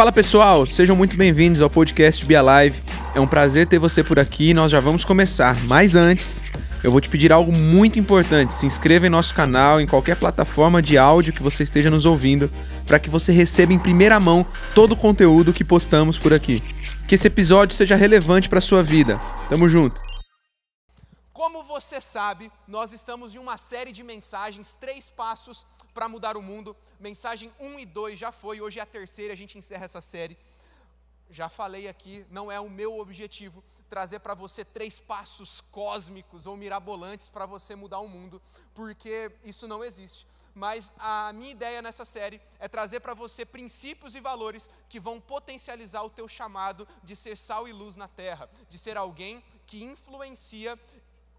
Fala pessoal, sejam muito bem-vindos ao podcast Be Alive. É um prazer ter você por aqui e nós já vamos começar. Mas antes, eu vou te pedir algo muito importante. Se inscreva em nosso canal, em qualquer plataforma de áudio que você esteja nos ouvindo, para que você receba em primeira mão todo o conteúdo que postamos por aqui. Que esse episódio seja relevante para sua vida. Tamo junto. Como você sabe, nós estamos em uma série de mensagens, três passos para mudar o mundo. Mensagem 1 e 2 já foi, hoje é a terceira, a gente encerra essa série. Já falei aqui, não é o meu objetivo trazer para você três passos cósmicos ou mirabolantes para você mudar o mundo, porque isso não existe. Mas a minha ideia nessa série é trazer para você princípios e valores que vão potencializar o teu chamado de ser sal e luz na terra, de ser alguém que influencia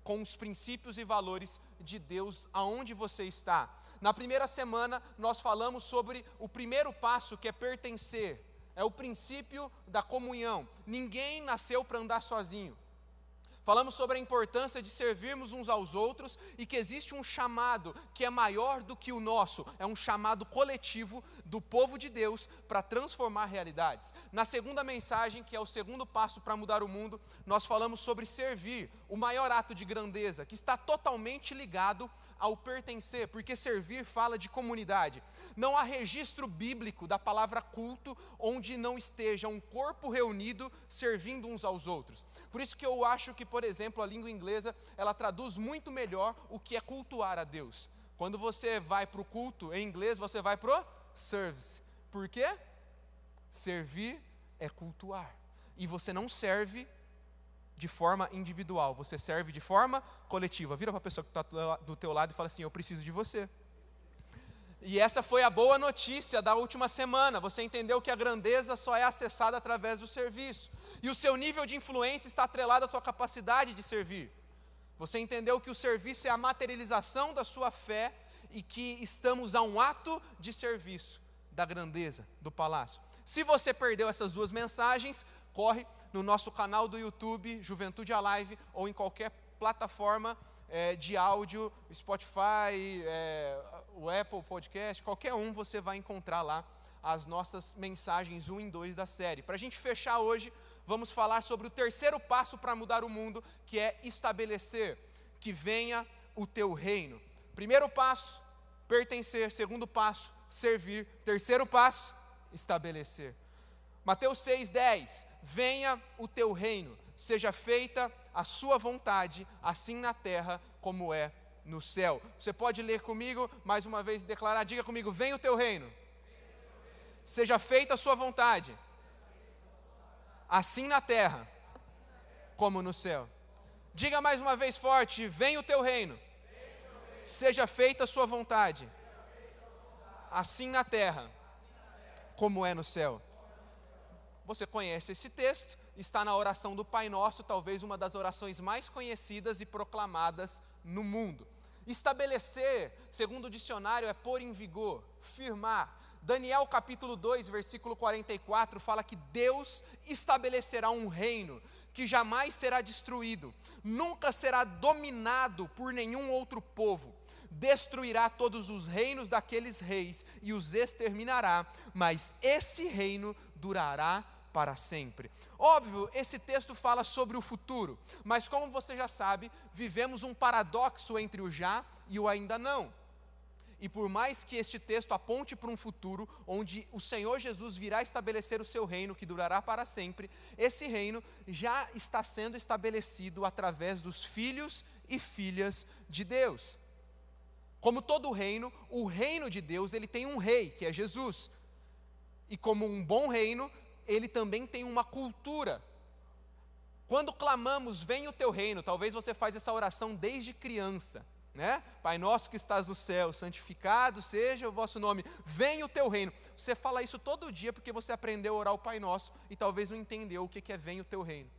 com os princípios e valores de Deus aonde você está. Na primeira semana, nós falamos sobre o primeiro passo que é pertencer, é o princípio da comunhão. Ninguém nasceu para andar sozinho. Falamos sobre a importância de servirmos uns aos outros e que existe um chamado que é maior do que o nosso, é um chamado coletivo do povo de Deus para transformar realidades. Na segunda mensagem, que é o segundo passo para mudar o mundo, nós falamos sobre servir, o maior ato de grandeza, que está totalmente ligado ao pertencer, porque servir fala de comunidade. Não há registro bíblico da palavra culto onde não esteja um corpo reunido servindo uns aos outros. Por isso que eu acho que, por exemplo, a língua inglesa, ela traduz muito melhor o que é cultuar a Deus. Quando você vai para o culto em inglês, você vai para o service. Por quê? Servir é cultuar. E você não serve de forma individual, você serve de forma coletiva. Vira para a pessoa que está do teu lado e fala assim: Eu preciso de você. E essa foi a boa notícia da última semana. Você entendeu que a grandeza só é acessada através do serviço. E o seu nível de influência está atrelado à sua capacidade de servir. Você entendeu que o serviço é a materialização da sua fé e que estamos a um ato de serviço da grandeza do palácio. Se você perdeu essas duas mensagens, corre no nosso canal do YouTube, Juventude Alive, ou em qualquer plataforma é, de áudio, Spotify, é, o Apple Podcast, qualquer um, você vai encontrar lá as nossas mensagens 1 em 2 da série. Para a gente fechar hoje, vamos falar sobre o terceiro passo para mudar o mundo, que é estabelecer que venha o teu reino. Primeiro passo, pertencer. Segundo passo, servir. Terceiro passo, estabelecer. Mateus 6,10: Venha o teu reino, seja feita a sua vontade, assim na terra como é no céu. Você pode ler comigo mais uma vez e declarar: diga comigo, venha o teu reino, seja feita a sua vontade, assim na terra como no céu. Diga mais uma vez forte: venha o teu reino, seja feita a sua vontade, assim na terra como é no céu. Você conhece esse texto, está na oração do Pai Nosso, talvez uma das orações mais conhecidas e proclamadas no mundo. Estabelecer, segundo o dicionário, é pôr em vigor, firmar. Daniel capítulo 2, versículo 44 fala que Deus estabelecerá um reino que jamais será destruído, nunca será dominado por nenhum outro povo destruirá todos os reinos daqueles reis e os exterminará, mas esse reino durará para sempre. Óbvio, esse texto fala sobre o futuro, mas como você já sabe, vivemos um paradoxo entre o já e o ainda não. E por mais que este texto aponte para um futuro onde o Senhor Jesus virá estabelecer o seu reino que durará para sempre, esse reino já está sendo estabelecido através dos filhos e filhas de Deus. Como todo reino, o reino de Deus, ele tem um rei, que é Jesus. E como um bom reino, ele também tem uma cultura. Quando clamamos, vem o teu reino, talvez você faz essa oração desde criança, né? Pai nosso que estás no céu, santificado seja o vosso nome, vem o teu reino. Você fala isso todo dia porque você aprendeu a orar o Pai Nosso e talvez não entendeu o que é vem o teu reino.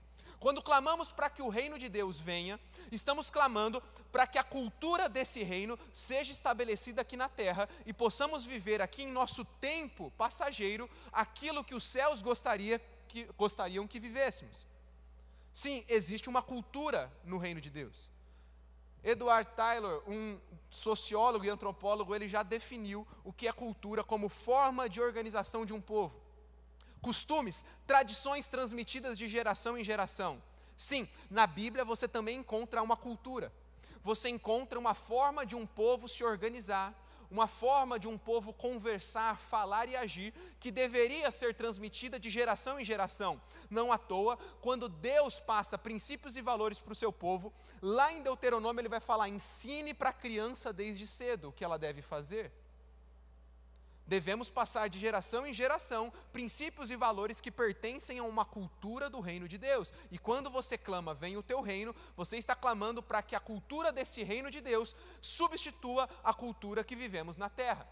Quando clamamos para que o reino de Deus venha, estamos clamando para que a cultura desse reino seja estabelecida aqui na terra e possamos viver aqui em nosso tempo passageiro aquilo que os céus gostaria que, gostariam que vivêssemos. Sim, existe uma cultura no reino de Deus. Edward Tyler, um sociólogo e antropólogo, ele já definiu o que é cultura como forma de organização de um povo. Costumes, tradições transmitidas de geração em geração. Sim, na Bíblia você também encontra uma cultura. Você encontra uma forma de um povo se organizar, uma forma de um povo conversar, falar e agir, que deveria ser transmitida de geração em geração. Não à toa, quando Deus passa princípios e valores para o seu povo, lá em Deuteronômio ele vai falar: ensine para a criança desde cedo o que ela deve fazer. Devemos passar de geração em geração princípios e valores que pertencem a uma cultura do reino de Deus. E quando você clama, vem o teu reino, você está clamando para que a cultura desse reino de Deus substitua a cultura que vivemos na terra.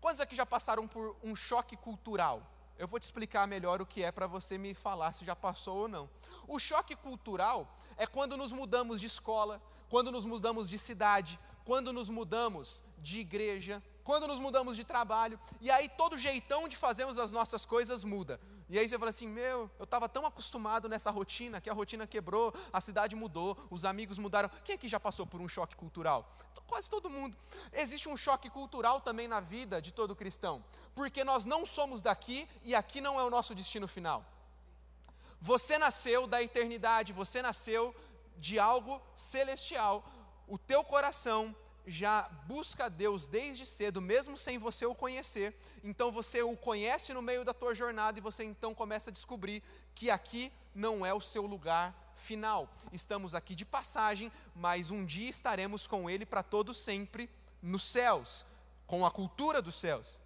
Quantos aqui já passaram por um choque cultural? Eu vou te explicar melhor o que é para você me falar se já passou ou não. O choque cultural é quando nos mudamos de escola, quando nos mudamos de cidade, quando nos mudamos de igreja, quando nos mudamos de trabalho, e aí todo jeitão de fazermos as nossas coisas muda. E aí você fala assim: meu, eu estava tão acostumado nessa rotina que a rotina quebrou, a cidade mudou, os amigos mudaram. Quem aqui já passou por um choque cultural? Quase todo mundo. Existe um choque cultural também na vida de todo cristão, porque nós não somos daqui e aqui não é o nosso destino final. Você nasceu da eternidade, você nasceu de algo celestial. O teu coração já busca Deus desde cedo, mesmo sem você o conhecer. Então você o conhece no meio da tua jornada e você então começa a descobrir que aqui não é o seu lugar final. Estamos aqui de passagem, mas um dia estaremos com ele para todo sempre nos céus, com a cultura dos céus.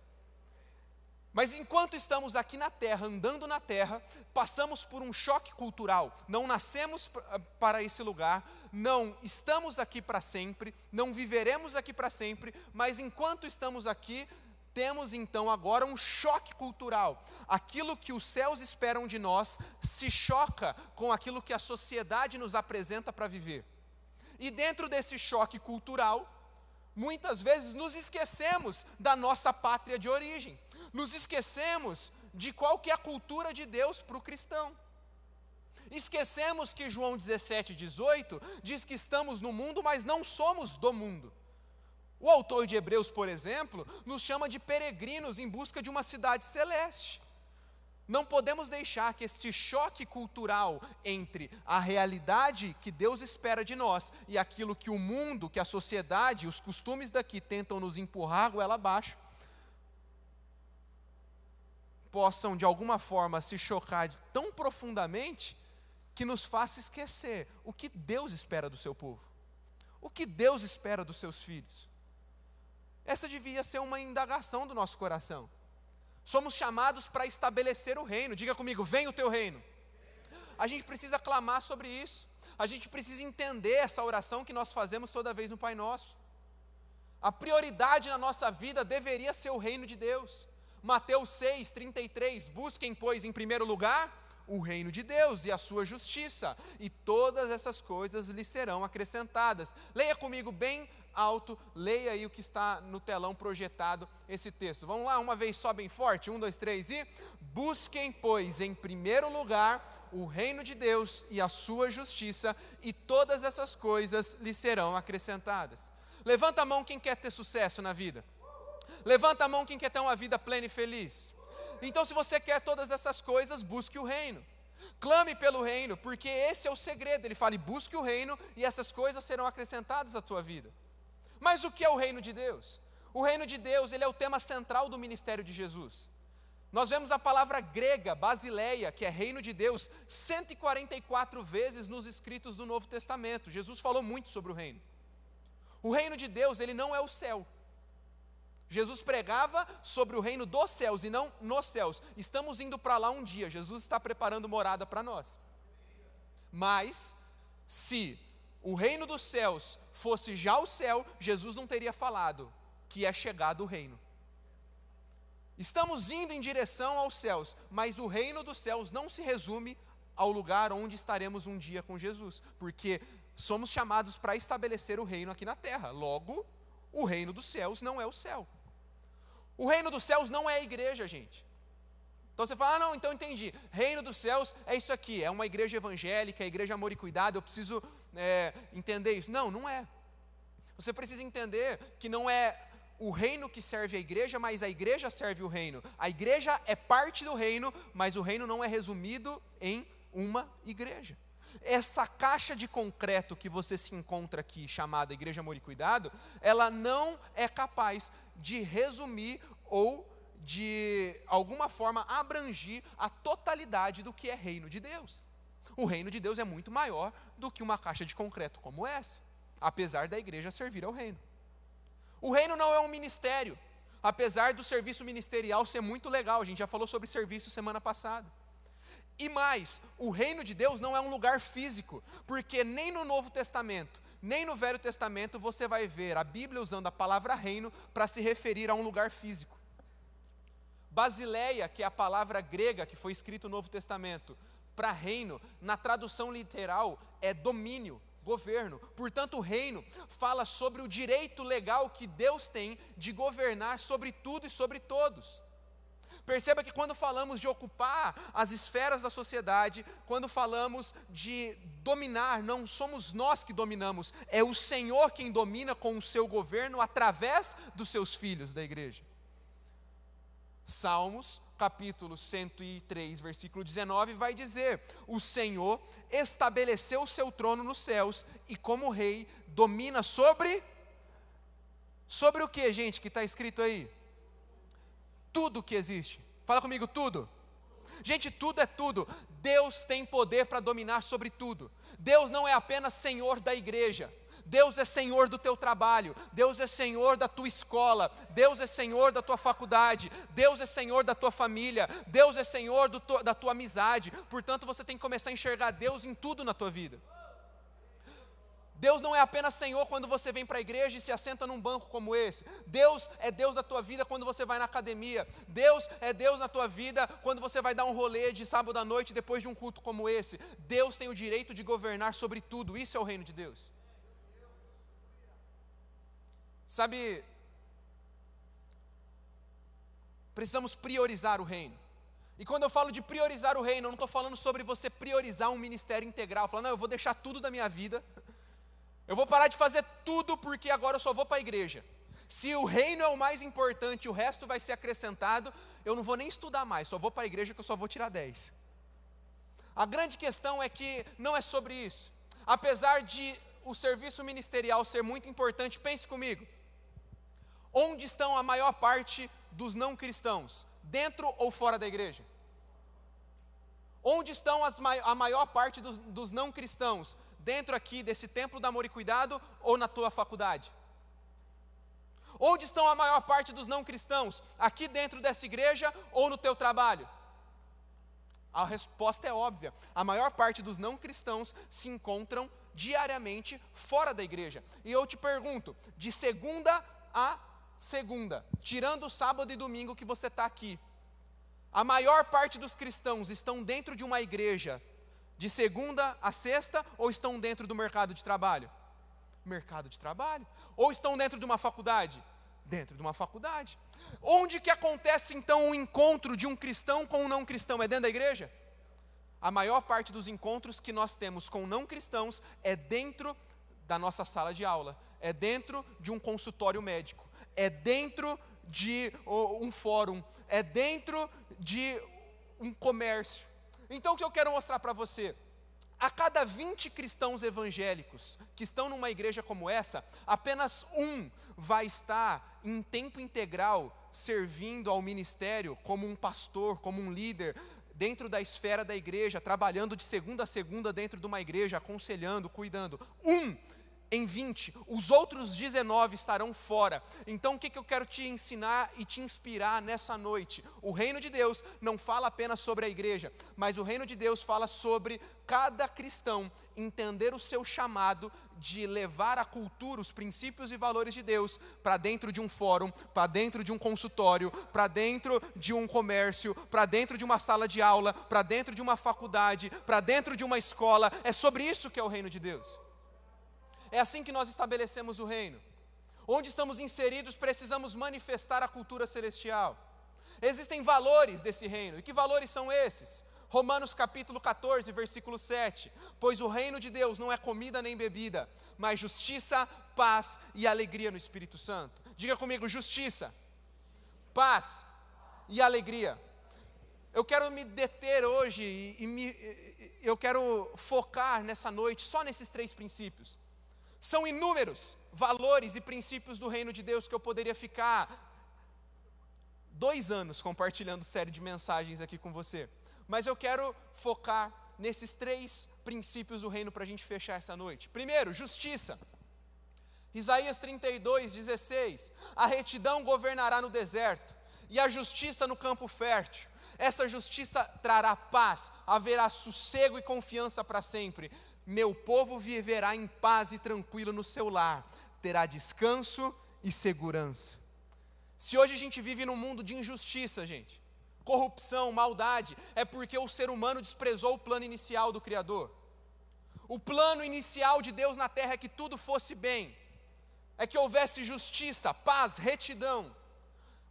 Mas enquanto estamos aqui na terra, andando na terra, passamos por um choque cultural. Não nascemos ah, para esse lugar, não estamos aqui para sempre, não viveremos aqui para sempre, mas enquanto estamos aqui, temos então agora um choque cultural. Aquilo que os céus esperam de nós se choca com aquilo que a sociedade nos apresenta para viver. E dentro desse choque cultural, muitas vezes nos esquecemos da nossa pátria de origem nos esquecemos de qual que é a cultura de Deus para o cristão. Esquecemos que João 17, 18 diz que estamos no mundo, mas não somos do mundo. O autor de Hebreus, por exemplo, nos chama de peregrinos em busca de uma cidade celeste. Não podemos deixar que este choque cultural entre a realidade que Deus espera de nós e aquilo que o mundo, que a sociedade, os costumes daqui tentam nos empurrar goela abaixo, possam de alguma forma se chocar tão profundamente que nos faça esquecer o que Deus espera do seu povo, o que Deus espera dos seus filhos. Essa devia ser uma indagação do nosso coração. Somos chamados para estabelecer o reino. Diga comigo, vem o teu reino. A gente precisa clamar sobre isso. A gente precisa entender essa oração que nós fazemos toda vez no Pai Nosso. A prioridade na nossa vida deveria ser o reino de Deus. Mateus 6, 33, busquem, pois, em primeiro lugar o reino de Deus e a sua justiça, e todas essas coisas lhe serão acrescentadas. Leia comigo bem alto, leia aí o que está no telão projetado esse texto. Vamos lá, uma vez só bem forte, um, dois, três e busquem, pois, em primeiro lugar o reino de Deus e a sua justiça, e todas essas coisas lhe serão acrescentadas. Levanta a mão quem quer ter sucesso na vida. Levanta a mão quem quer ter uma vida plena e feliz. Então, se você quer todas essas coisas, busque o reino. Clame pelo reino, porque esse é o segredo. Ele fala: busque o reino e essas coisas serão acrescentadas à tua vida. Mas o que é o reino de Deus? O reino de Deus, ele é o tema central do ministério de Jesus. Nós vemos a palavra grega, basileia, que é reino de Deus, 144 vezes nos escritos do Novo Testamento. Jesus falou muito sobre o reino. O reino de Deus, ele não é o céu. Jesus pregava sobre o reino dos céus e não nos céus. Estamos indo para lá um dia, Jesus está preparando morada para nós. Mas, se o reino dos céus fosse já o céu, Jesus não teria falado que é chegado o reino. Estamos indo em direção aos céus, mas o reino dos céus não se resume ao lugar onde estaremos um dia com Jesus, porque somos chamados para estabelecer o reino aqui na terra. Logo, o reino dos céus não é o céu. O reino dos céus não é a igreja, gente. Então você fala, ah, não, então entendi. Reino dos céus é isso aqui, é uma igreja evangélica, é igreja amor e cuidado, eu preciso é, entender isso. Não, não é. Você precisa entender que não é o reino que serve a igreja, mas a igreja serve o reino. A igreja é parte do reino, mas o reino não é resumido em uma igreja. Essa caixa de concreto que você se encontra aqui, chamada Igreja Amor e Cuidado, ela não é capaz de resumir ou de alguma forma abrangir a totalidade do que é reino de Deus. O reino de Deus é muito maior do que uma caixa de concreto como essa, apesar da igreja servir ao reino. O reino não é um ministério, apesar do serviço ministerial ser muito legal, a gente já falou sobre serviço semana passada. E mais, o reino de Deus não é um lugar físico, porque nem no Novo Testamento, nem no Velho Testamento você vai ver a Bíblia usando a palavra reino para se referir a um lugar físico. Basileia, que é a palavra grega que foi escrito no Novo Testamento, para reino, na tradução literal, é domínio, governo. Portanto, o reino fala sobre o direito legal que Deus tem de governar sobre tudo e sobre todos. Perceba que quando falamos de ocupar as esferas da sociedade, quando falamos de dominar, não somos nós que dominamos, é o Senhor quem domina com o seu governo através dos seus filhos da igreja. Salmos, capítulo 103, versículo 19, vai dizer: O Senhor estabeleceu o seu trono nos céus e, como rei, domina sobre. Sobre o que, gente, que está escrito aí? Tudo que existe. Fala comigo, tudo. Gente, tudo é tudo. Deus tem poder para dominar sobre tudo. Deus não é apenas Senhor da igreja. Deus é Senhor do teu trabalho. Deus é Senhor da tua escola. Deus é Senhor da tua faculdade. Deus é Senhor da tua família. Deus é Senhor tu, da tua amizade. Portanto, você tem que começar a enxergar Deus em tudo na tua vida. Deus não é apenas Senhor quando você vem para a igreja e se assenta num banco como esse. Deus é Deus da tua vida quando você vai na academia. Deus é Deus na tua vida quando você vai dar um rolê de sábado à noite depois de um culto como esse. Deus tem o direito de governar sobre tudo. Isso é o reino de Deus. Sabe, precisamos priorizar o reino. E quando eu falo de priorizar o reino, eu não estou falando sobre você priorizar um ministério integral, falando, não, eu vou deixar tudo da minha vida eu vou parar de fazer tudo porque agora eu só vou para a igreja. Se o reino é o mais importante o resto vai ser acrescentado, eu não vou nem estudar mais, só vou para a igreja que eu só vou tirar 10. A grande questão é que não é sobre isso. Apesar de o serviço ministerial ser muito importante, pense comigo. Onde estão a maior parte dos não cristãos? Dentro ou fora da igreja? Onde estão as, a maior parte dos, dos não cristãos? Dentro aqui desse templo do amor e cuidado ou na tua faculdade? Onde estão a maior parte dos não cristãos? Aqui dentro dessa igreja ou no teu trabalho? A resposta é óbvia. A maior parte dos não cristãos se encontram diariamente fora da igreja. E eu te pergunto, de segunda a segunda, tirando o sábado e domingo que você está aqui, a maior parte dos cristãos estão dentro de uma igreja de segunda a sexta ou estão dentro do mercado de trabalho? Mercado de trabalho. Ou estão dentro de uma faculdade? Dentro de uma faculdade. Onde que acontece então o encontro de um cristão com um não cristão? É dentro da igreja? A maior parte dos encontros que nós temos com não cristãos é dentro da nossa sala de aula, é dentro de um consultório médico, é dentro de um fórum, é dentro de um comércio. Então o que eu quero mostrar para você? A cada 20 cristãos evangélicos que estão numa igreja como essa, apenas um vai estar em tempo integral servindo ao ministério como um pastor, como um líder, dentro da esfera da igreja, trabalhando de segunda a segunda dentro de uma igreja, aconselhando, cuidando. Um em 20, os outros 19 estarão fora. Então, o que, que eu quero te ensinar e te inspirar nessa noite? O reino de Deus não fala apenas sobre a igreja, mas o reino de Deus fala sobre cada cristão entender o seu chamado de levar a cultura, os princípios e valores de Deus para dentro de um fórum, para dentro de um consultório, para dentro de um comércio, para dentro de uma sala de aula, para dentro de uma faculdade, para dentro de uma escola. É sobre isso que é o reino de Deus. É assim que nós estabelecemos o reino. Onde estamos inseridos, precisamos manifestar a cultura celestial. Existem valores desse reino. E que valores são esses? Romanos capítulo 14, versículo 7. Pois o reino de Deus não é comida nem bebida, mas justiça, paz e alegria no Espírito Santo. Diga comigo: justiça, paz e alegria. Eu quero me deter hoje e, e me, eu quero focar nessa noite só nesses três princípios. São inúmeros valores e princípios do reino de Deus que eu poderia ficar dois anos compartilhando série de mensagens aqui com você. Mas eu quero focar nesses três princípios do reino para a gente fechar essa noite. Primeiro, justiça. Isaías 32, 16: A retidão governará no deserto, e a justiça no campo fértil. Essa justiça trará paz, haverá sossego e confiança para sempre. Meu povo viverá em paz e tranquilo no seu lar, terá descanso e segurança. Se hoje a gente vive num mundo de injustiça, gente, corrupção, maldade, é porque o ser humano desprezou o plano inicial do Criador. O plano inicial de Deus na terra é que tudo fosse bem, é que houvesse justiça, paz, retidão.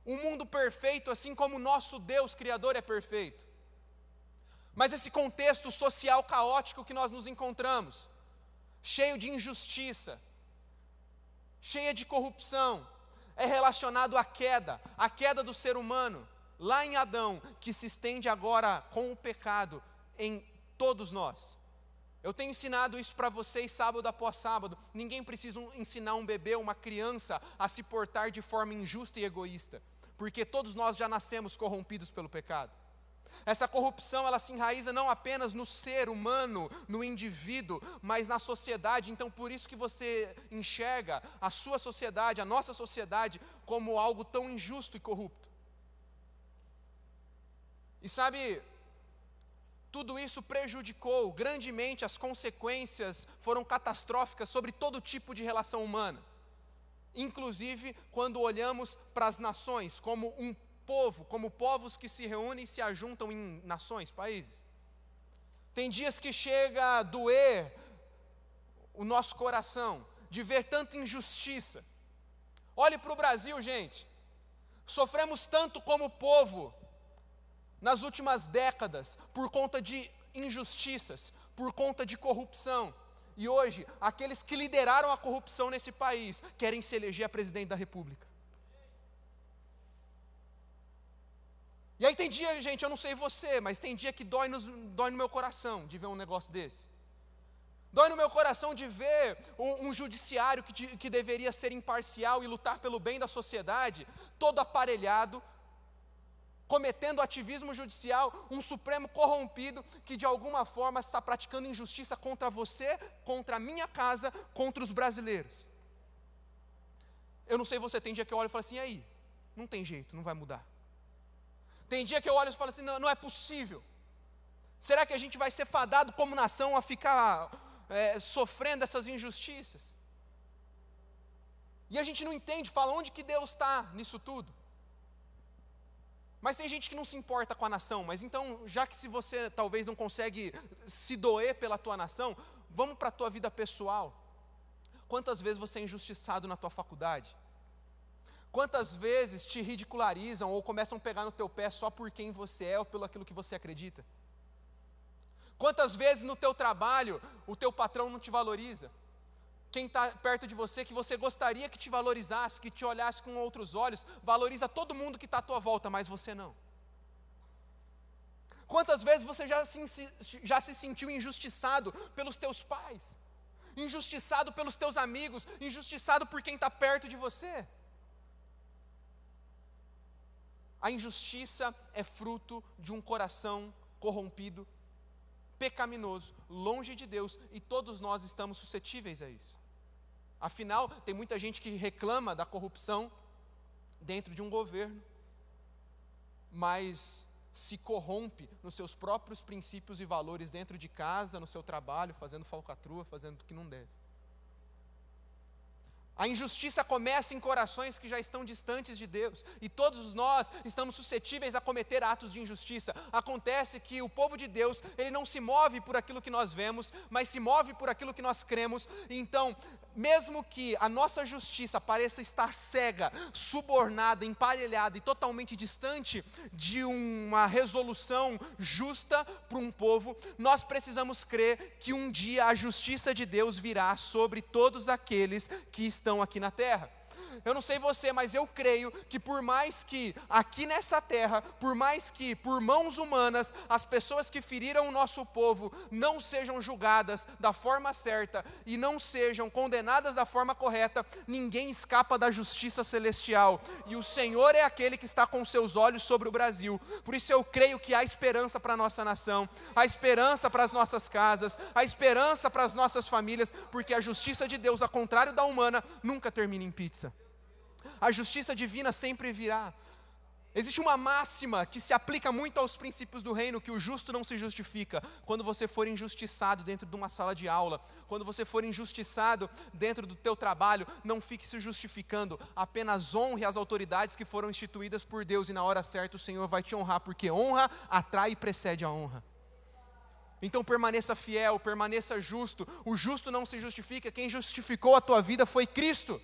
Um mundo perfeito, assim como o nosso Deus Criador é perfeito. Mas esse contexto social caótico que nós nos encontramos, cheio de injustiça, cheia de corrupção, é relacionado à queda, à queda do ser humano, lá em Adão, que se estende agora com o pecado em todos nós. Eu tenho ensinado isso para vocês sábado após sábado. Ninguém precisa ensinar um bebê, uma criança, a se portar de forma injusta e egoísta, porque todos nós já nascemos corrompidos pelo pecado. Essa corrupção, ela se enraiza não apenas no ser humano, no indivíduo, mas na sociedade. Então, por isso que você enxerga a sua sociedade, a nossa sociedade, como algo tão injusto e corrupto. E sabe, tudo isso prejudicou grandemente, as consequências foram catastróficas sobre todo tipo de relação humana. Inclusive quando olhamos para as nações como um povo, como povos que se reúnem e se ajuntam em nações, países. Tem dias que chega a doer o nosso coração de ver tanta injustiça. Olhe para o Brasil, gente. Sofremos tanto como povo nas últimas décadas por conta de injustiças, por conta de corrupção. E hoje, aqueles que lideraram a corrupção nesse país querem se eleger a presidente da República. E aí tem dia, gente, eu não sei você, mas tem dia que dói, nos, dói no meu coração de ver um negócio desse. Dói no meu coração de ver um, um judiciário que, que deveria ser imparcial e lutar pelo bem da sociedade, todo aparelhado, cometendo ativismo judicial, um Supremo corrompido que de alguma forma está praticando injustiça contra você, contra a minha casa, contra os brasileiros. Eu não sei você, tem dia que eu olho e falo assim, e aí? Não tem jeito, não vai mudar. Tem dia que eu olho e falo assim, não, não é possível. Será que a gente vai ser fadado como nação a ficar é, sofrendo essas injustiças? E a gente não entende, fala onde que Deus está nisso tudo. Mas tem gente que não se importa com a nação, mas então, já que se você talvez não consegue se doer pela tua nação, vamos para a tua vida pessoal. Quantas vezes você é injustiçado na tua faculdade? Quantas vezes te ridicularizam ou começam a pegar no teu pé só por quem você é ou pelo aquilo que você acredita? Quantas vezes no teu trabalho o teu patrão não te valoriza? quem está perto de você que você gostaria que te valorizasse, que te olhasse com outros olhos, valoriza todo mundo que está à tua volta, mas você não. Quantas vezes você já se, já se sentiu injustiçado pelos teus pais, injustiçado pelos teus amigos, injustiçado por quem está perto de você? A injustiça é fruto de um coração corrompido, pecaminoso, longe de Deus, e todos nós estamos suscetíveis a isso. Afinal, tem muita gente que reclama da corrupção dentro de um governo, mas se corrompe nos seus próprios princípios e valores dentro de casa, no seu trabalho, fazendo falcatrua, fazendo o que não deve. A injustiça começa em corações que já estão distantes de Deus, e todos nós estamos suscetíveis a cometer atos de injustiça. Acontece que o povo de Deus, ele não se move por aquilo que nós vemos, mas se move por aquilo que nós cremos. Então, mesmo que a nossa justiça pareça estar cega, subornada, emparelhada e totalmente distante de uma resolução justa para um povo, nós precisamos crer que um dia a justiça de Deus virá sobre todos aqueles que estão aqui na terra. Eu não sei você, mas eu creio que por mais que aqui nessa terra, por mais que por mãos humanas as pessoas que feriram o nosso povo não sejam julgadas da forma certa e não sejam condenadas da forma correta, ninguém escapa da justiça celestial. E o Senhor é aquele que está com seus olhos sobre o Brasil. Por isso eu creio que há esperança para a nossa nação, há esperança para as nossas casas, há esperança para as nossas famílias, porque a justiça de Deus, ao contrário da humana, nunca termina em pizza a justiça divina sempre virá. Existe uma máxima que se aplica muito aos princípios do reino, que o justo não se justifica. Quando você for injustiçado dentro de uma sala de aula, quando você for injustiçado dentro do teu trabalho, não fique se justificando, apenas honre as autoridades que foram instituídas por Deus e na hora certa o Senhor vai te honrar, porque honra atrai e precede a honra. Então permaneça fiel, permaneça justo. O justo não se justifica, quem justificou a tua vida foi Cristo.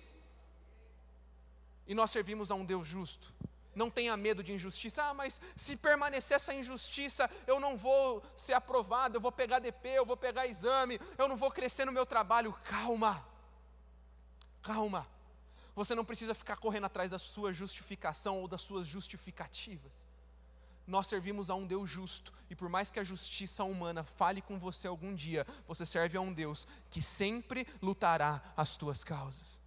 E nós servimos a um Deus justo. Não tenha medo de injustiça. Ah, mas se permanecer essa injustiça, eu não vou ser aprovado, eu vou pegar DP, eu vou pegar exame, eu não vou crescer no meu trabalho. Calma. Calma. Você não precisa ficar correndo atrás da sua justificação ou das suas justificativas. Nós servimos a um Deus justo, e por mais que a justiça humana fale com você algum dia, você serve a um Deus que sempre lutará as tuas causas.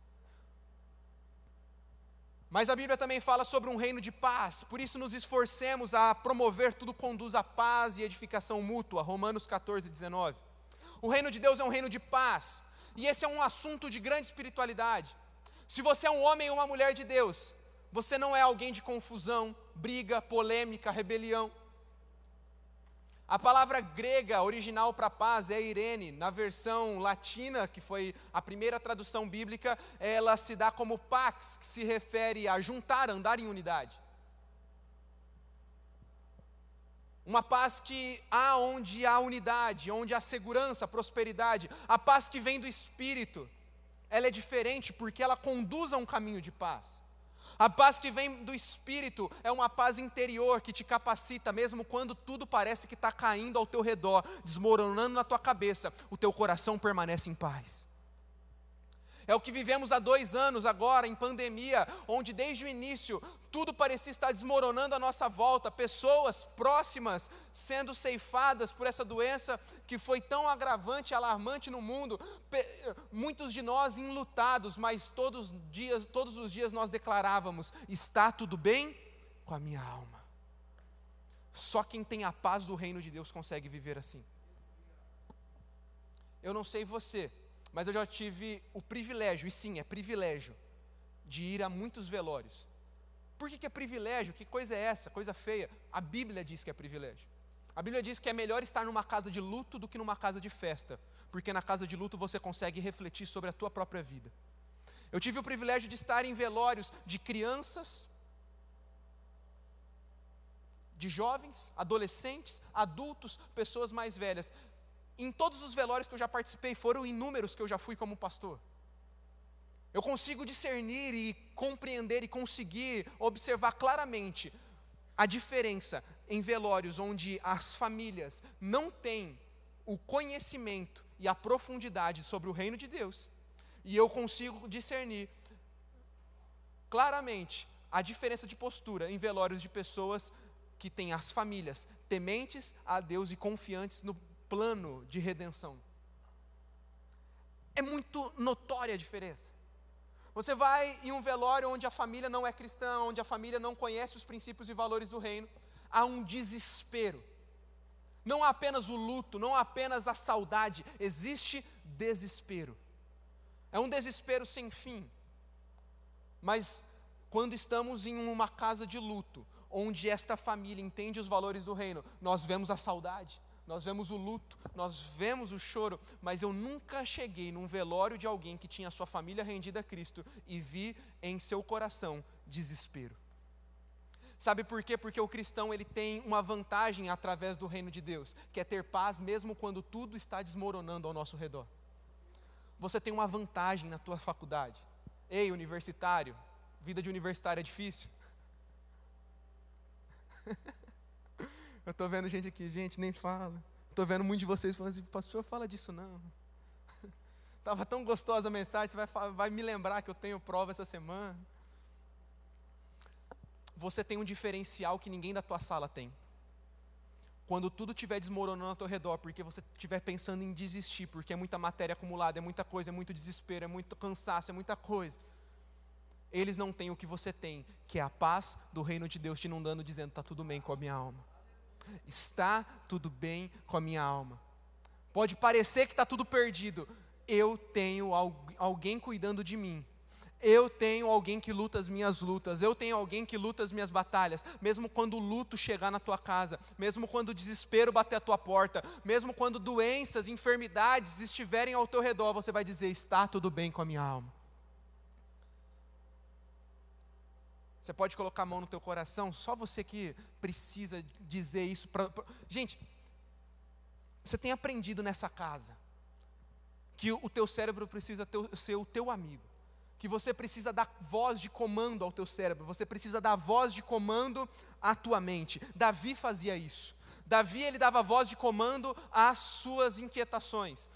Mas a Bíblia também fala sobre um reino de paz, por isso nos esforcemos a promover tudo conduz à paz e edificação mútua. Romanos 14, 19. O reino de Deus é um reino de paz, e esse é um assunto de grande espiritualidade. Se você é um homem ou uma mulher de Deus, você não é alguém de confusão, briga, polêmica, rebelião. A palavra grega original para paz é Irene. Na versão latina, que foi a primeira tradução bíblica, ela se dá como pax, que se refere a juntar, andar em unidade. Uma paz que há onde há unidade, onde há segurança, prosperidade. A paz que vem do Espírito, ela é diferente porque ela conduz a um caminho de paz. A paz que vem do Espírito é uma paz interior que te capacita, mesmo quando tudo parece que está caindo ao teu redor, desmoronando na tua cabeça, o teu coração permanece em paz. É o que vivemos há dois anos agora, em pandemia, onde desde o início tudo parecia estar desmoronando à nossa volta, pessoas próximas sendo ceifadas por essa doença que foi tão agravante e alarmante no mundo, muitos de nós enlutados, mas todos os dias, todos os dias nós declarávamos: está tudo bem com a minha alma. Só quem tem a paz do reino de Deus consegue viver assim. Eu não sei você, mas eu já tive o privilégio, e sim, é privilégio, de ir a muitos velórios. Por que, que é privilégio? Que coisa é essa? Coisa feia. A Bíblia diz que é privilégio. A Bíblia diz que é melhor estar numa casa de luto do que numa casa de festa, porque na casa de luto você consegue refletir sobre a tua própria vida. Eu tive o privilégio de estar em velórios de crianças, de jovens, adolescentes, adultos, pessoas mais velhas em todos os velórios que eu já participei, foram inúmeros que eu já fui como pastor. Eu consigo discernir e compreender e conseguir observar claramente a diferença em velórios onde as famílias não têm o conhecimento e a profundidade sobre o reino de Deus, e eu consigo discernir claramente a diferença de postura em velórios de pessoas que têm as famílias tementes a Deus e confiantes no plano de redenção. É muito notória a diferença. Você vai em um velório onde a família não é cristã, onde a família não conhece os princípios e valores do reino, há um desespero. Não há apenas o luto, não há apenas a saudade, existe desespero. É um desespero sem fim. Mas quando estamos em uma casa de luto, onde esta família entende os valores do reino, nós vemos a saudade, nós vemos o luto, nós vemos o choro, mas eu nunca cheguei num velório de alguém que tinha sua família rendida a Cristo e vi em seu coração desespero. Sabe por quê? Porque o cristão ele tem uma vantagem através do reino de Deus, que é ter paz mesmo quando tudo está desmoronando ao nosso redor. Você tem uma vantagem na tua faculdade. Ei, universitário, vida de universitário é difícil. Eu estou vendo gente aqui, gente, nem fala. Estou vendo muitos de vocês falando assim, pastor, fala disso não. Estava tão gostosa a mensagem, você vai, vai me lembrar que eu tenho prova essa semana. Você tem um diferencial que ninguém da tua sala tem. Quando tudo estiver desmoronando ao teu redor, porque você estiver pensando em desistir, porque é muita matéria acumulada, é muita coisa, é muito desespero, é muito cansaço, é muita coisa. Eles não têm o que você tem, que é a paz do reino de Deus te inundando, dizendo: está tudo bem com a minha alma. Está tudo bem com a minha alma. Pode parecer que está tudo perdido. Eu tenho alguém cuidando de mim. Eu tenho alguém que luta as minhas lutas, eu tenho alguém que luta as minhas batalhas, mesmo quando o luto chegar na tua casa, mesmo quando o desespero bater a tua porta, mesmo quando doenças, enfermidades estiverem ao teu redor, você vai dizer: está tudo bem com a minha alma. Você pode colocar a mão no teu coração, só você que precisa dizer isso. Pra, pra... Gente, você tem aprendido nessa casa que o teu cérebro precisa ter, ser o teu amigo, que você precisa dar voz de comando ao teu cérebro, você precisa dar voz de comando à tua mente. Davi fazia isso. Davi ele dava voz de comando às suas inquietações.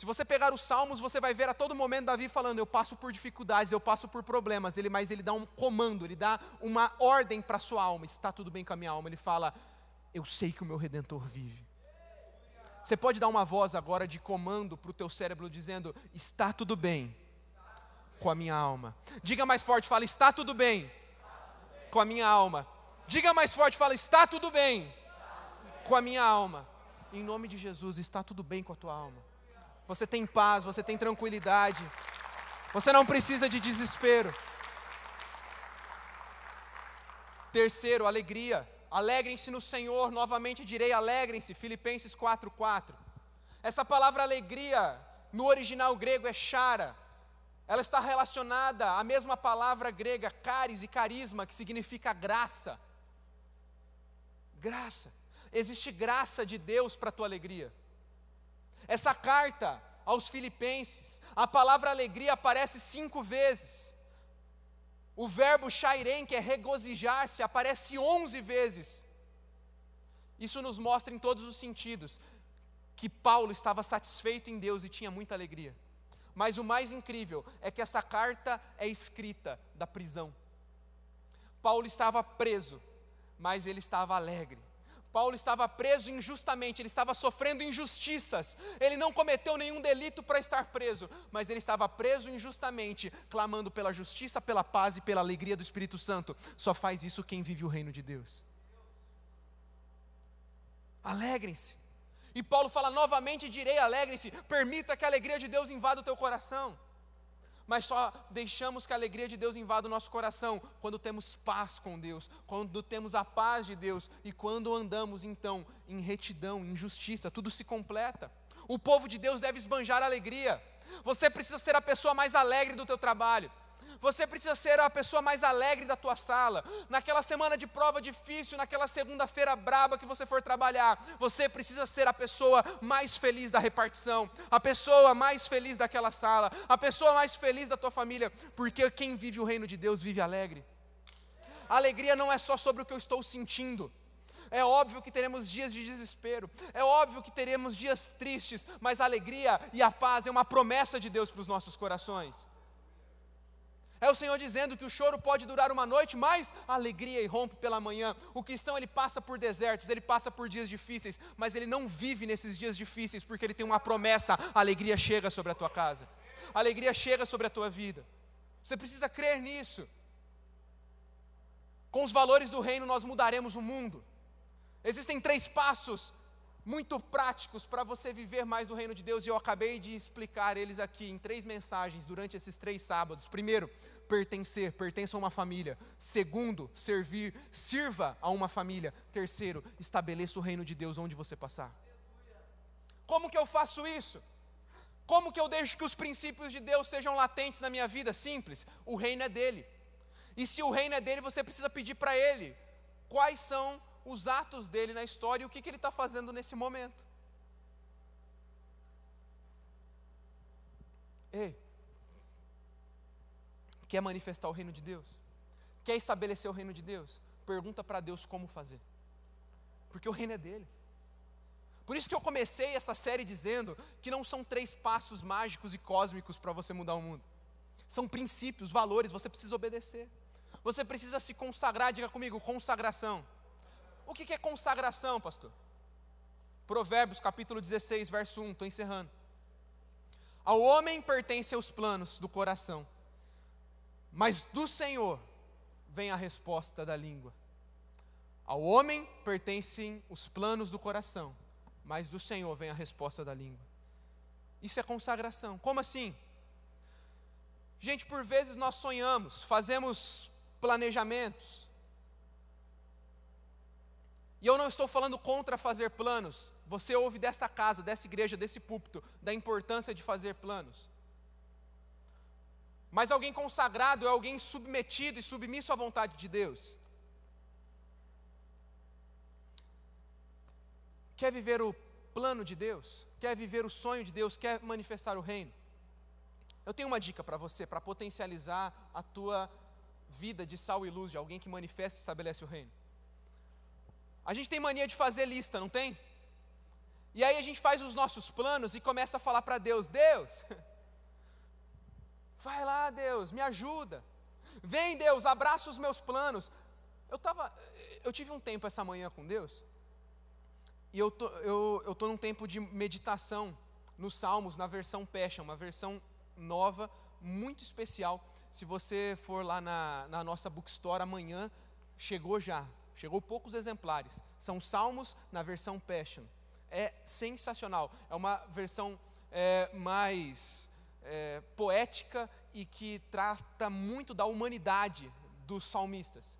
Se você pegar os salmos, você vai ver a todo momento Davi falando: Eu passo por dificuldades, eu passo por problemas. Ele, mas ele dá um comando, ele dá uma ordem para a sua alma. Está tudo bem com a minha alma. Ele fala: Eu sei que o meu redentor vive. Você pode dar uma voz agora de comando para o teu cérebro dizendo: Está tudo bem com a minha alma. Diga mais forte, fala: Está tudo bem com a minha alma. Diga mais forte, fala: Está tudo bem com a minha alma. Em nome de Jesus, está tudo bem com a tua alma você tem paz, você tem tranquilidade, você não precisa de desespero. Terceiro, alegria. Alegrem-se no Senhor, novamente direi, alegrem-se. Filipenses 4:4. Essa palavra alegria no original grego é chara. Ela está relacionada à mesma palavra grega caris e carisma, que significa graça. Graça. Existe graça de Deus para a tua alegria. Essa carta aos Filipenses, a palavra alegria aparece cinco vezes. O verbo shairem, que é regozijar-se, aparece onze vezes. Isso nos mostra em todos os sentidos que Paulo estava satisfeito em Deus e tinha muita alegria. Mas o mais incrível é que essa carta é escrita da prisão. Paulo estava preso, mas ele estava alegre. Paulo estava preso injustamente, ele estava sofrendo injustiças. Ele não cometeu nenhum delito para estar preso, mas ele estava preso injustamente, clamando pela justiça, pela paz e pela alegria do Espírito Santo. Só faz isso quem vive o reino de Deus. Alegrem-se. E Paulo fala novamente: direi, alegrem-se, permita que a alegria de Deus invada o teu coração mas só deixamos que a alegria de Deus invada o nosso coração quando temos paz com Deus, quando temos a paz de Deus e quando andamos então em retidão, em justiça, tudo se completa. O povo de Deus deve esbanjar alegria. Você precisa ser a pessoa mais alegre do teu trabalho. Você precisa ser a pessoa mais alegre da tua sala. Naquela semana de prova difícil, naquela segunda-feira braba que você for trabalhar, você precisa ser a pessoa mais feliz da repartição, a pessoa mais feliz daquela sala, a pessoa mais feliz da tua família, porque quem vive o reino de Deus vive alegre. A alegria não é só sobre o que eu estou sentindo. É óbvio que teremos dias de desespero, é óbvio que teremos dias tristes, mas a alegria e a paz é uma promessa de Deus para os nossos corações. É o Senhor dizendo que o choro pode durar uma noite, mas a alegria irrompe pela manhã. O cristão ele passa por desertos, ele passa por dias difíceis, mas ele não vive nesses dias difíceis porque ele tem uma promessa: a alegria chega sobre a tua casa, a alegria chega sobre a tua vida. Você precisa crer nisso. Com os valores do reino nós mudaremos o mundo. Existem três passos muito práticos para você viver mais do reino de Deus, e eu acabei de explicar eles aqui em três mensagens durante esses três sábados. Primeiro, pertencer, pertença a uma família. Segundo, servir, sirva a uma família. Terceiro, estabeleça o reino de Deus onde você passar. Como que eu faço isso? Como que eu deixo que os princípios de Deus sejam latentes na minha vida? Simples, o reino é dele. E se o reino é dele, você precisa pedir para ele quais são os atos dele na história e o que, que ele está fazendo nesse momento. Ei, quer manifestar o reino de Deus? Quer estabelecer o reino de Deus? Pergunta para Deus como fazer, porque o reino é dele. Por isso que eu comecei essa série dizendo que não são três passos mágicos e cósmicos para você mudar o mundo. São princípios, valores, você precisa obedecer. Você precisa se consagrar, diga comigo, consagração. O que é consagração, pastor? Provérbios capítulo 16, verso 1, estou encerrando. Ao homem pertencem os planos do coração, mas do Senhor vem a resposta da língua. Ao homem pertencem os planos do coração, mas do Senhor vem a resposta da língua. Isso é consagração. Como assim? Gente, por vezes nós sonhamos, fazemos planejamentos. E eu não estou falando contra fazer planos. Você ouve desta casa, dessa igreja, desse púlpito, da importância de fazer planos. Mas alguém consagrado é alguém submetido e submisso à vontade de Deus. Quer viver o plano de Deus? Quer viver o sonho de Deus? Quer manifestar o reino? Eu tenho uma dica para você, para potencializar a tua vida de sal e luz, de alguém que manifesta e estabelece o reino. A gente tem mania de fazer lista, não tem? E aí a gente faz os nossos planos e começa a falar para Deus: Deus, vai lá, Deus, me ajuda. Vem, Deus, abraça os meus planos. Eu, tava, eu tive um tempo essa manhã com Deus e eu tô, eu, eu tô num tempo de meditação nos Salmos, na versão Passion, uma versão nova, muito especial. Se você for lá na, na nossa bookstore amanhã, chegou já, chegou poucos exemplares. São Salmos na versão Passion. É sensacional. É uma versão é, mais é, poética e que trata muito da humanidade dos salmistas.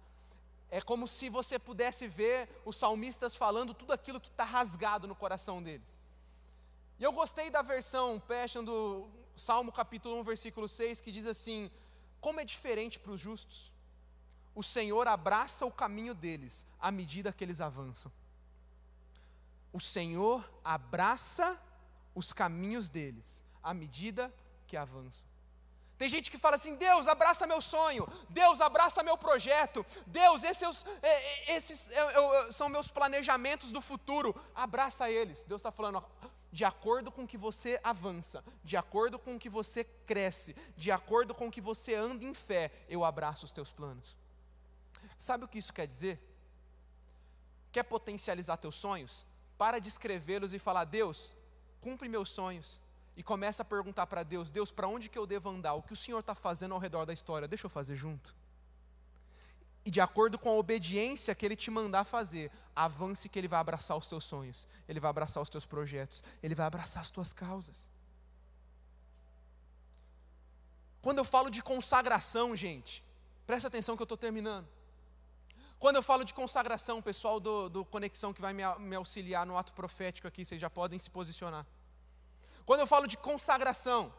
É como se você pudesse ver os salmistas falando tudo aquilo que está rasgado no coração deles. E eu gostei da versão Passion do Salmo capítulo 1, versículo 6, que diz assim: Como é diferente para os justos. O Senhor abraça o caminho deles à medida que eles avançam. O Senhor abraça os caminhos deles à medida que avançam. Tem gente que fala assim: Deus, abraça meu sonho, Deus, abraça meu projeto, Deus, esses, esses são meus planejamentos do futuro, abraça eles. Deus está falando, de acordo com que você avança, de acordo com que você cresce, de acordo com que você anda em fé, eu abraço os teus planos. Sabe o que isso quer dizer? Quer potencializar teus sonhos? Para de escrevê-los e falar: Deus, cumpre meus sonhos e começa a perguntar para Deus: Deus, para onde que eu devo andar? O que o Senhor está fazendo ao redor da história? Deixa eu fazer junto. E de acordo com a obediência que Ele te mandar fazer, avance que Ele vai abraçar os teus sonhos, Ele vai abraçar os teus projetos, Ele vai abraçar as tuas causas. Quando eu falo de consagração, gente, presta atenção que eu estou terminando. Quando eu falo de consagração, pessoal do, do Conexão que vai me, me auxiliar no ato profético aqui, vocês já podem se posicionar. Quando eu falo de consagração,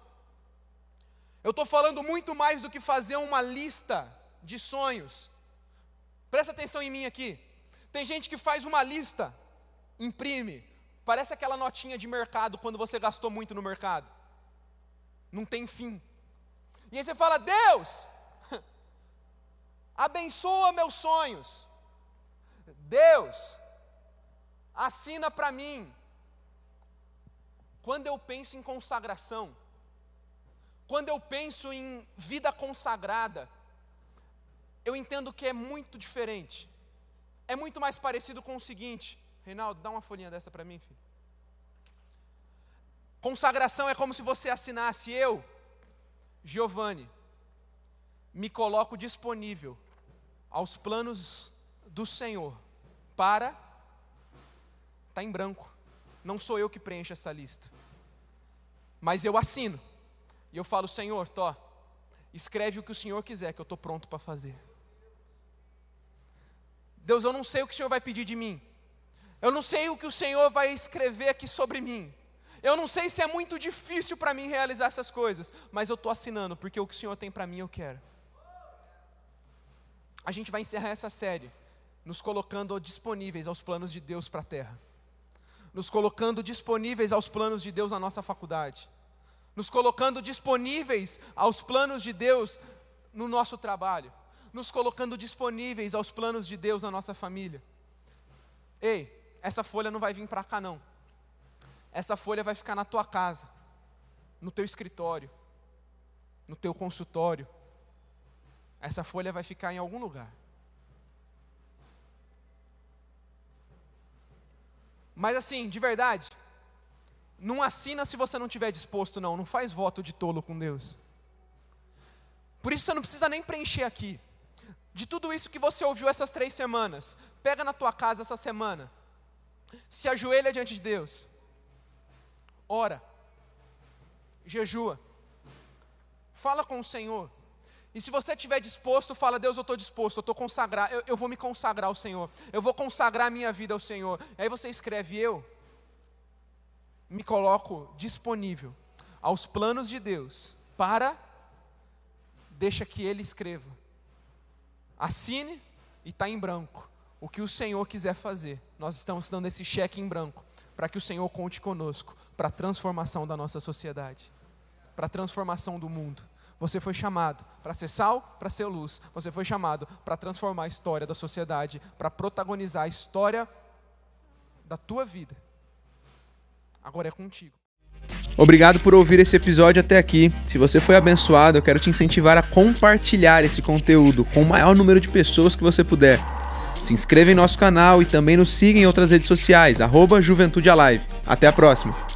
eu estou falando muito mais do que fazer uma lista de sonhos. Presta atenção em mim aqui. Tem gente que faz uma lista, imprime, parece aquela notinha de mercado quando você gastou muito no mercado. Não tem fim. E aí você fala: Deus, abençoa meus sonhos. Deus, assina para mim quando eu penso em consagração, quando eu penso em vida consagrada, eu entendo que é muito diferente. É muito mais parecido com o seguinte: Reinaldo, dá uma folhinha dessa para mim, filho. Consagração é como se você assinasse eu, Giovanni, me coloco disponível aos planos do Senhor para. Está em branco. Não sou eu que preencho essa lista. Mas eu assino. E eu falo, Senhor, Tó, escreve o que o Senhor quiser, que eu estou pronto para fazer. Deus, eu não sei o que o Senhor vai pedir de mim. Eu não sei o que o Senhor vai escrever aqui sobre mim. Eu não sei se é muito difícil para mim realizar essas coisas, mas eu estou assinando, porque o que o Senhor tem para mim eu quero. A gente vai encerrar essa série nos colocando disponíveis aos planos de Deus para a terra nos colocando disponíveis aos planos de Deus na nossa faculdade, nos colocando disponíveis aos planos de Deus no nosso trabalho, nos colocando disponíveis aos planos de Deus na nossa família. Ei, essa folha não vai vir para cá não. Essa folha vai ficar na tua casa, no teu escritório, no teu consultório. Essa folha vai ficar em algum lugar. Mas assim, de verdade, não assina se você não tiver disposto, não. Não faz voto de tolo com Deus. Por isso você não precisa nem preencher aqui. De tudo isso que você ouviu essas três semanas, pega na tua casa essa semana, se ajoelha diante de Deus, ora, jejua, fala com o Senhor. E se você estiver disposto, fala, Deus, eu estou disposto, eu estou consagrar, eu, eu vou me consagrar ao Senhor, eu vou consagrar a minha vida ao Senhor. Aí você escreve, eu me coloco disponível aos planos de Deus para, deixa que Ele escreva. Assine e está em branco. O que o Senhor quiser fazer, nós estamos dando esse cheque em branco para que o Senhor conte conosco para a transformação da nossa sociedade, para a transformação do mundo. Você foi chamado para ser sal, para ser luz. Você foi chamado para transformar a história da sociedade, para protagonizar a história da tua vida. Agora é contigo. Obrigado por ouvir esse episódio até aqui. Se você foi abençoado, eu quero te incentivar a compartilhar esse conteúdo com o maior número de pessoas que você puder. Se inscreva em nosso canal e também nos siga em outras redes sociais, arroba Juventude Alive. Até a próxima!